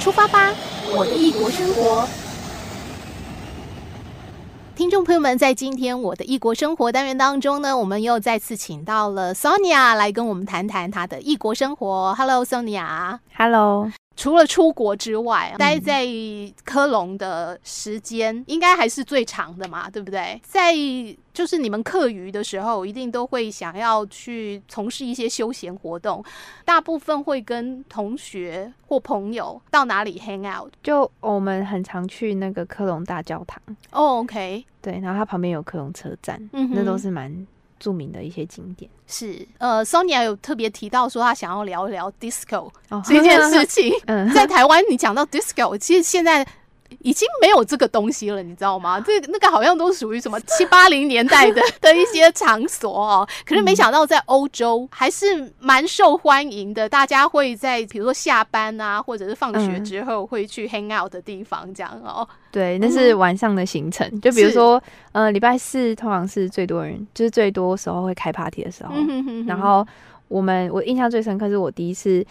出发吧，我的异国生活。听众朋友们，在今天我的异国生活单元当中呢，我们又再次请到了 Sonia 来跟我们谈谈她的异国生活。Hello，Sonia。Hello。除了出国之外，待在科隆的时间应该还是最长的嘛，对不对？在就是你们课余的时候，一定都会想要去从事一些休闲活动，大部分会跟同学或朋友到哪里 hang out？就我们很常去那个科隆大教堂。哦，OK，对，然后它旁边有科隆车站，嗯，那都是蛮。著名的一些景点是，呃，Sonia 有特别提到说，她想要聊一聊 disco 这件事 情。嗯，在台湾，你讲到 disco，其实现在。已经没有这个东西了，你知道吗？这那个好像都属于什么七八零年代的 的一些场所哦。可是没想到在欧洲还是蛮受欢迎的，大家会在比如说下班啊，或者是放学之后会去 hang out 的地方这样哦。对，那是晚上的行程。就比如说，呃，礼拜四通常是最多人，就是最多时候会开 party 的时候。然后我们我印象最深刻是我第一次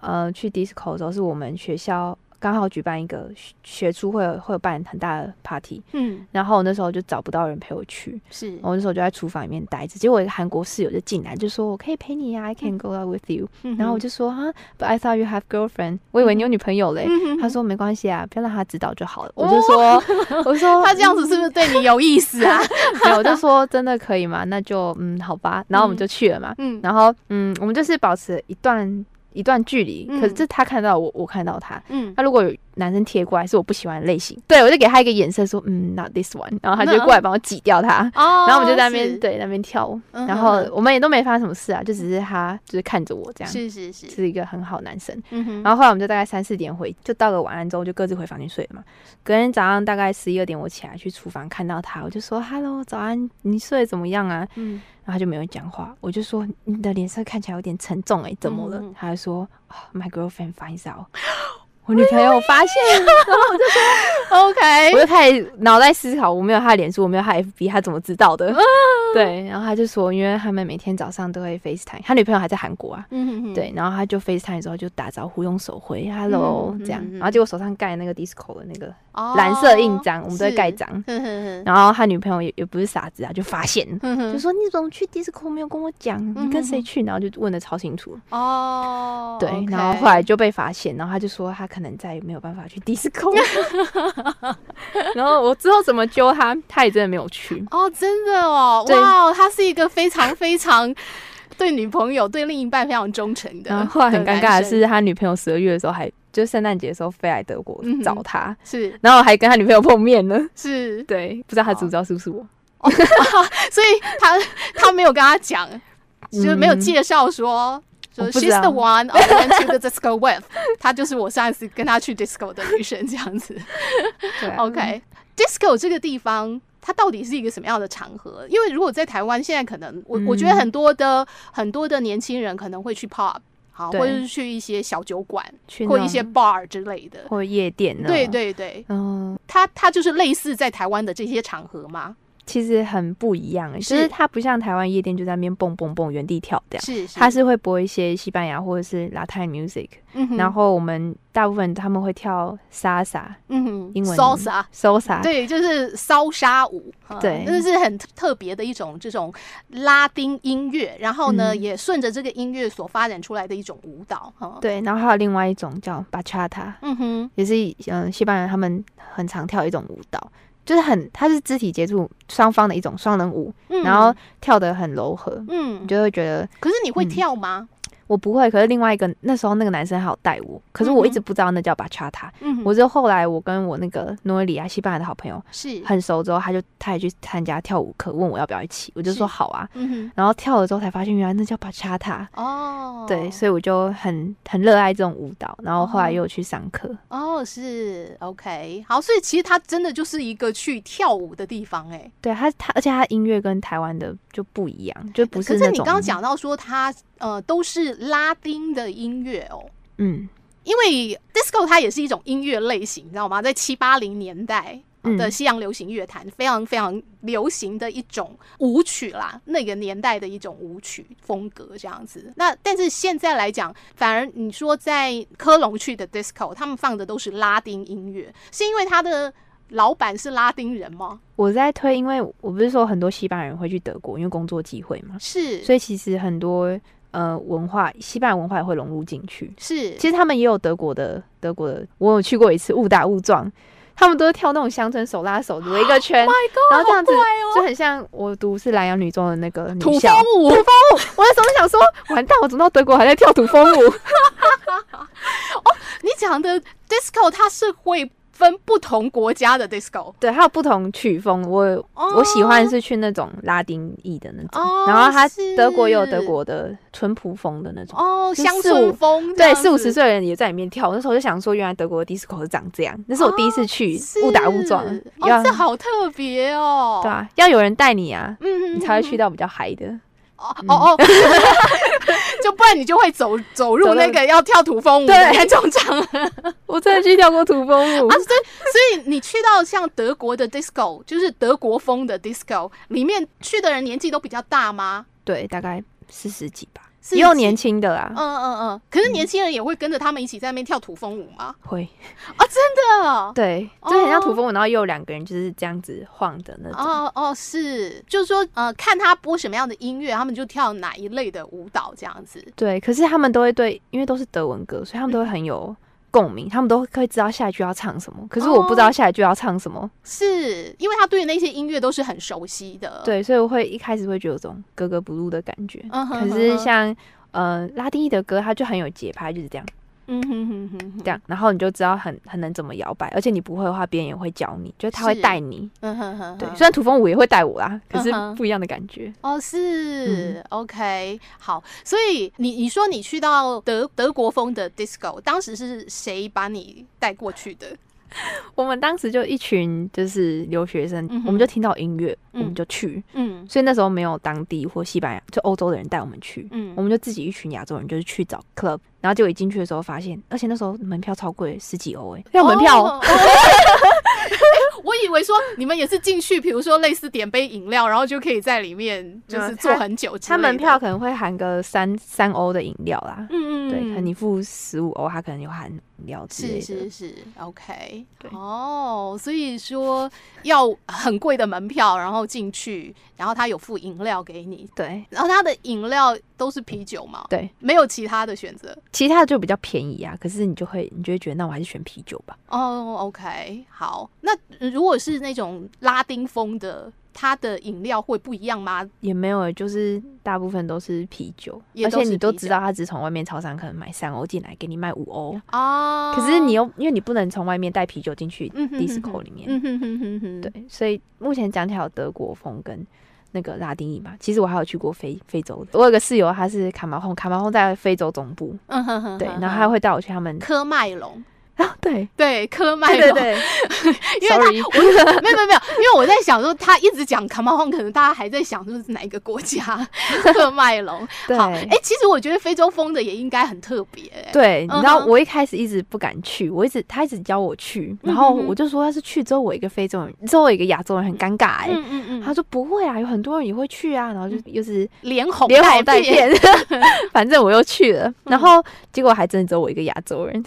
呃去 disco 的时候，是我们学校。刚好举办一个学初会会有办很大的 party，嗯，然后我那时候就找不到人陪我去，是，我那时候就在厨房里面待着，结果一个韩国室友就进来就说：“我可以陪你呀，I can go out with you。嗯”然后我就说：“啊，But I thought you have girlfriend，我以为你有女朋友嘞。嗯”他说：“没关系啊，不要让他知道就好了。”我就说：“ 我说他这样子是不是对你有意思啊？”对，我就说：“真的可以吗？那就嗯，好吧。”然后我们就去了嘛，嗯，然后嗯，我们就是保持一段。一段距离，可是这他看到我，我看到他。嗯，他如果有男生贴过来，是我不喜欢的类型。对，我就给他一个眼色，说，嗯，not this one。然后他就过来帮我挤掉他。哦。然后我们就在那边对那边跳舞，然后我们也都没发生什么事啊，就只是他就是看着我这样。是是是，是一个很好男生。然后后来我们就大概三四点回，就道个晚安之后就各自回房间睡了嘛。隔天早上大概十一二点，我起来去厨房看到他，我就说，Hello，早安，你睡得怎么样啊？嗯。然后他就没有讲话，我就说，你的脸色看起来有点沉重哎，怎么了？嗯、他就说、oh,，My girlfriend finds out。我女朋友发现，然后我就说，OK，我就开始脑袋思考，我没有他的脸书，我没有他 FB，他怎么知道的？对，然后他就说，因为他们每天早上都会 FaceTime，他女朋友还在韩国啊，对，然后他就 FaceTime 之后就打招呼，用手回 Hello 这样，然后结果手上盖那个 Disco 的那个蓝色印章，我们都会盖章，然后他女朋友也也不是傻子啊，就发现，就说你怎么去 Disco 没有跟我讲，你跟谁去？然后就问的超清楚。哦，对，然后后来就被发现，然后他就说他可能再也没有办法去 Disco，然后我之后怎么揪他，他也真的没有去。哦，真的哦。哇，他是一个非常非常对女朋友、对另一半非常忠诚的。然后后来很尴尬的是，他女朋友十二月的时候还就圣诞节的时候飞来德国找他，是，然后还跟他女朋友碰面了。是，对，不知道他知不知道是不是我，所以他他没有跟他讲，就是没有介绍说 说 she's the one I went to the disco with，她就是我上一次跟他去 disco 的女生这样子。OK，disco 这个地方。它到底是一个什么样的场合？因为如果在台湾，现在可能我我觉得很多的很多的年轻人可能会去 pub，好，或者是去一些小酒馆，或一些 bar 之类的，或夜店。对对对，嗯，它它就是类似在台湾的这些场合吗？其实很不一样，就是它不像台湾夜店就在那边蹦蹦蹦原地跳这样，是，它是会播一些西班牙或者是 Latin music，然后我们大部分他们会跳 salsa，嗯哼，英文 salsa，salsa，对，就是骚莎舞，对，就是很特别的一种这种拉丁音乐，然后呢，也顺着这个音乐所发展出来的一种舞蹈，对，然后还有另外一种叫 bachata，嗯哼，也是嗯西班牙他们很常跳一种舞蹈。就是很，它是肢体接触双方的一种双人舞，嗯、然后跳得很柔和，嗯，你就会觉得。可是你会跳吗？嗯我不会，可是另外一个那时候那个男生还有带我，可是我一直不知道那叫巴恰塔。嗯，我就后来我跟我那个诺里亚西班牙的好朋友是很熟之后，他就他也去参加跳舞课，问我要不要一起，我就说好啊。嗯哼，然后跳了之后才发现原来那叫巴恰塔。哦，对，所以我就很很热爱这种舞蹈，然后后来又去上课。哦，是 OK，好，所以其实它真的就是一个去跳舞的地方，哎，对，它它而且它音乐跟台湾的就不一样，就不是。可是你刚刚讲到说它。呃，都是拉丁的音乐哦。嗯，因为 disco 它也是一种音乐类型，你知道吗？在七八零年代，的西洋流行乐坛，非常非常流行的一种舞曲啦，那个年代的一种舞曲风格这样子。那但是现在来讲，反而你说在科隆去的 disco，他们放的都是拉丁音乐，是因为他的老板是拉丁人吗？我在推，因为我不是说很多西班牙人会去德国，因为工作机会嘛，是，所以其实很多。呃，文化西班牙文化也会融入进去。是，其实他们也有德国的，德国的，我有去过一次，误打误撞，他们都是跳那种乡村手拉手围一个圈，Oh God, 然后这样子、哦、就很像我读是兰阳女中的那个女校土风舞。土风舞，我那时候想说，完蛋，我怎么到德国还在跳土风舞？哦，你讲的 disco 它是会。分不同国家的 disco，对，还有不同曲风。我、oh, 我喜欢是去那种拉丁裔的那种，oh, 然后他德国也有德国的淳朴风的那种哦，乡村风。对，四五十岁的人也在里面跳。那时候就想说，原来德国的 disco 是长这样。那是我第一次去，误、oh, 打误撞。哦，这好特别哦。对啊，要有人带你啊，嗯，你才会去到比较嗨的。哦哦哦，就不然你就会走走入那个要跳土风舞的那种场。我真的去跳过土风舞啊，所以所以你去到像德国的 disco，就是德国风的 disco，里面去的人年纪都比较大吗？对，大概四十几吧。也有年轻的啊，嗯嗯嗯，可是年轻人也会跟着他们一起在那边跳土风舞吗？会啊，真的，对，就很像土风舞，然后又有两个人就是这样子晃的那种。哦哦，是，就是说，呃，看他播什么样的音乐，他们就跳哪一类的舞蹈这样子。对，可是他们都会对，因为都是德文歌，所以他们都会很有。共鸣，他们都可以知道下一句要唱什么，可是我不知道下一句要唱什么，哦、是因为他对那些音乐都是很熟悉的，对，所以我会一开始会觉得有种格格不入的感觉。嗯、哼哼可是像呃拉丁裔的歌，它就很有节拍，就是这样。嗯哼哼哼，这样，然后你就知道很很能怎么摇摆，而且你不会的话，别人也会教你，就是他会带你。嗯哼哼，对，虽然土风舞也会带我啦，可是不一样的感觉。哦，是，OK，好，所以你你说你去到德德国风的 disco，当时是谁把你带过去的？我们当时就一群就是留学生，嗯、我们就听到音乐，嗯、我们就去。嗯，所以那时候没有当地或西班牙就欧洲的人带我们去。嗯，我们就自己一群亚洲人，就是去找 club，然后结果一进去的时候发现，而且那时候门票超贵，十几欧哎，要门票。哦我以为说你们也是进去，比如说类似点杯饮料，然后就可以在里面就是坐很久。他门票可能会含个三三欧的饮料啦。嗯嗯，对，可能你付十五欧，他可能有含饮料之类的。是是是，OK。对哦，所以说要很贵的门票，然后进去，然后他有付饮料给你。对，然后他的饮料都是啤酒嘛？对，没有其他的选择。其他的就比较便宜啊，可是你就会你就会觉得，那我还是选啤酒吧。哦，OK，好，那。如果是那种拉丁风的，它的饮料会不一样吗？也没有，就是大部分都是啤酒，而且你都知道，他只从外面超商可能买三欧进来，给你卖五欧哦。可是你又因为你不能从外面带啤酒进去 disco 里面，嗯哼哼哼哼，对，所以目前讲起来有德国风跟那个拉丁裔嘛。其实我还有去过非非洲的，我有个室友他是卡马洪，卡马洪在非洲总部，嗯哼哼，对，然后他会带我去他们科麦隆。啊，对。对，科麦隆，对对对，因为他我，没有没有没有，因为我在想说，他一直讲 Come on，可能大家还在想说是哪一个国家，科麦隆。好，哎，其实我觉得非洲风的也应该很特别。对，你知道我一开始一直不敢去，我一直他一直教我去，然后我就说，他是去之后我一个非洲人，之后我一个亚洲人很尴尬哎。嗯嗯嗯。他说不会啊，有很多人也会去啊，然后就又是连哄连哄带骗，反正我又去了，然后结果还真的只有我一个亚洲人，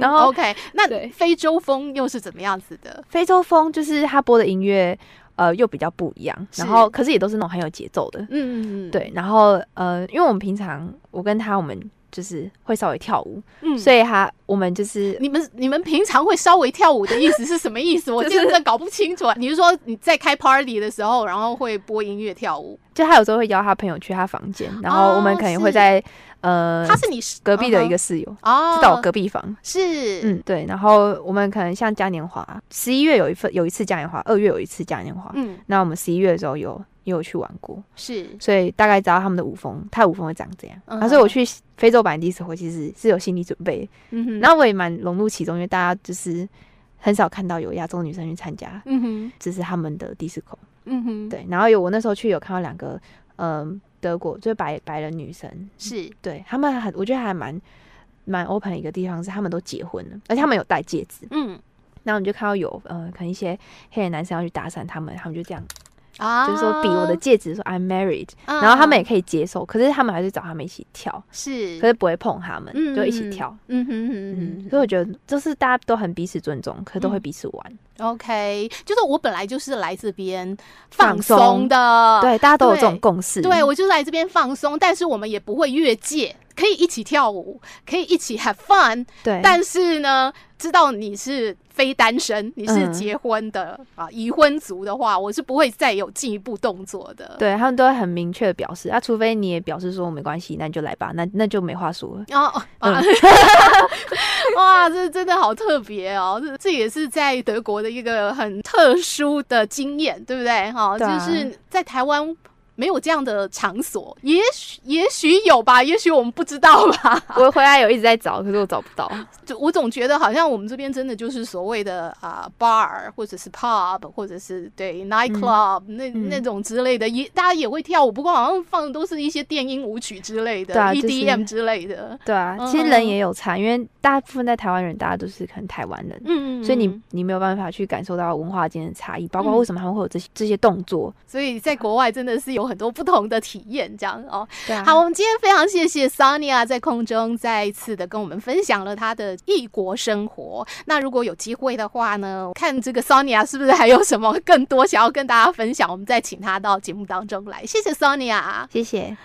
然后 OK。那对非洲风又是怎么样子的？非洲风就是他播的音乐，呃，又比较不一样。然后，可是也都是那种很有节奏的。嗯嗯嗯。对，然后呃，因为我们平常我跟他，我们就是会稍微跳舞，嗯，所以他我们就是你们你们平常会稍微跳舞的意思是什么意思？我真的搞不清楚。你是说你在开 party 的时候，然后会播音乐跳舞？就他有时候会邀他朋友去他房间，然后我们可能会在。呃，他是你隔壁的一个室友哦，就在我隔壁房。是，嗯，对。然后我们可能像嘉年华，十一月有一份，有一次嘉年华，二月有一次嘉年华。嗯，那我们十一月的时候有也有去玩过，是，所以大概知道他们的舞风，他的舞风会长这样。然后所以我去非洲版的 disco 其实是有心理准备，嗯哼。然后我也蛮融入其中，因为大家就是很少看到有亚洲女生去参加，嗯哼，这是他们的 disco，嗯哼，对。然后有我那时候去有看到两个，嗯。德国就是白白人女生，是。对他们很，我觉得还蛮蛮 open 的一个地方是他们都结婚了，而且他们有戴戒指，嗯，然后你就看到有呃，可能一些黑人男生要去搭讪他们，他们就这样。啊，就是说比我的戒指说 I'm married，、啊、然后他们也可以接受，可是他们还是找他们一起跳，是，可是不会碰他们，嗯、就一起跳，嗯哼哼哼，嗯，所以我觉得就是大家都很彼此尊重，可都会彼此玩。嗯、OK，就是我本来就是来这边放松的，对，大家都有这种共识，对，对我就是来这边放松，但是我们也不会越界，可以一起跳舞，可以一起 have fun，对，但是呢，知道你是。非单身，你是结婚的、嗯、啊，已婚族的话，我是不会再有进一步动作的。对，他们都会很明确的表示，啊，除非你也表示说没关系，那你就来吧，那那就没话说了。哦，嗯、哇，这真的好特别哦，这这也是在德国的一个很特殊的经验，对不对？哈、哦，就是在台湾。没有这样的场所，也许也许有吧，也许我们不知道吧。我回来有一直在找，可是我找不到。就我总觉得好像我们这边真的就是所谓的啊、呃、bar 或者是 pub 或者是对 night club、嗯、那那种之类的，也大家也会跳舞，不过好像放的都是一些电音舞曲之类的、啊、，EDM 之类的。对啊，其实人也有差，因为大部分在台湾人，大家都是可能台湾人，嗯嗯，所以你你没有办法去感受到文化间的差异，包括为什么他们会有这些这些动作。所以在国外真的是有。很多不同的体验，这样哦。对啊。好，我们今天非常谢谢 Sonia 在空中再一次的跟我们分享了她的异国生活。那如果有机会的话呢，看这个 Sonia 是不是还有什么更多想要跟大家分享，我们再请她到节目当中来。谢谢 Sonia，谢谢。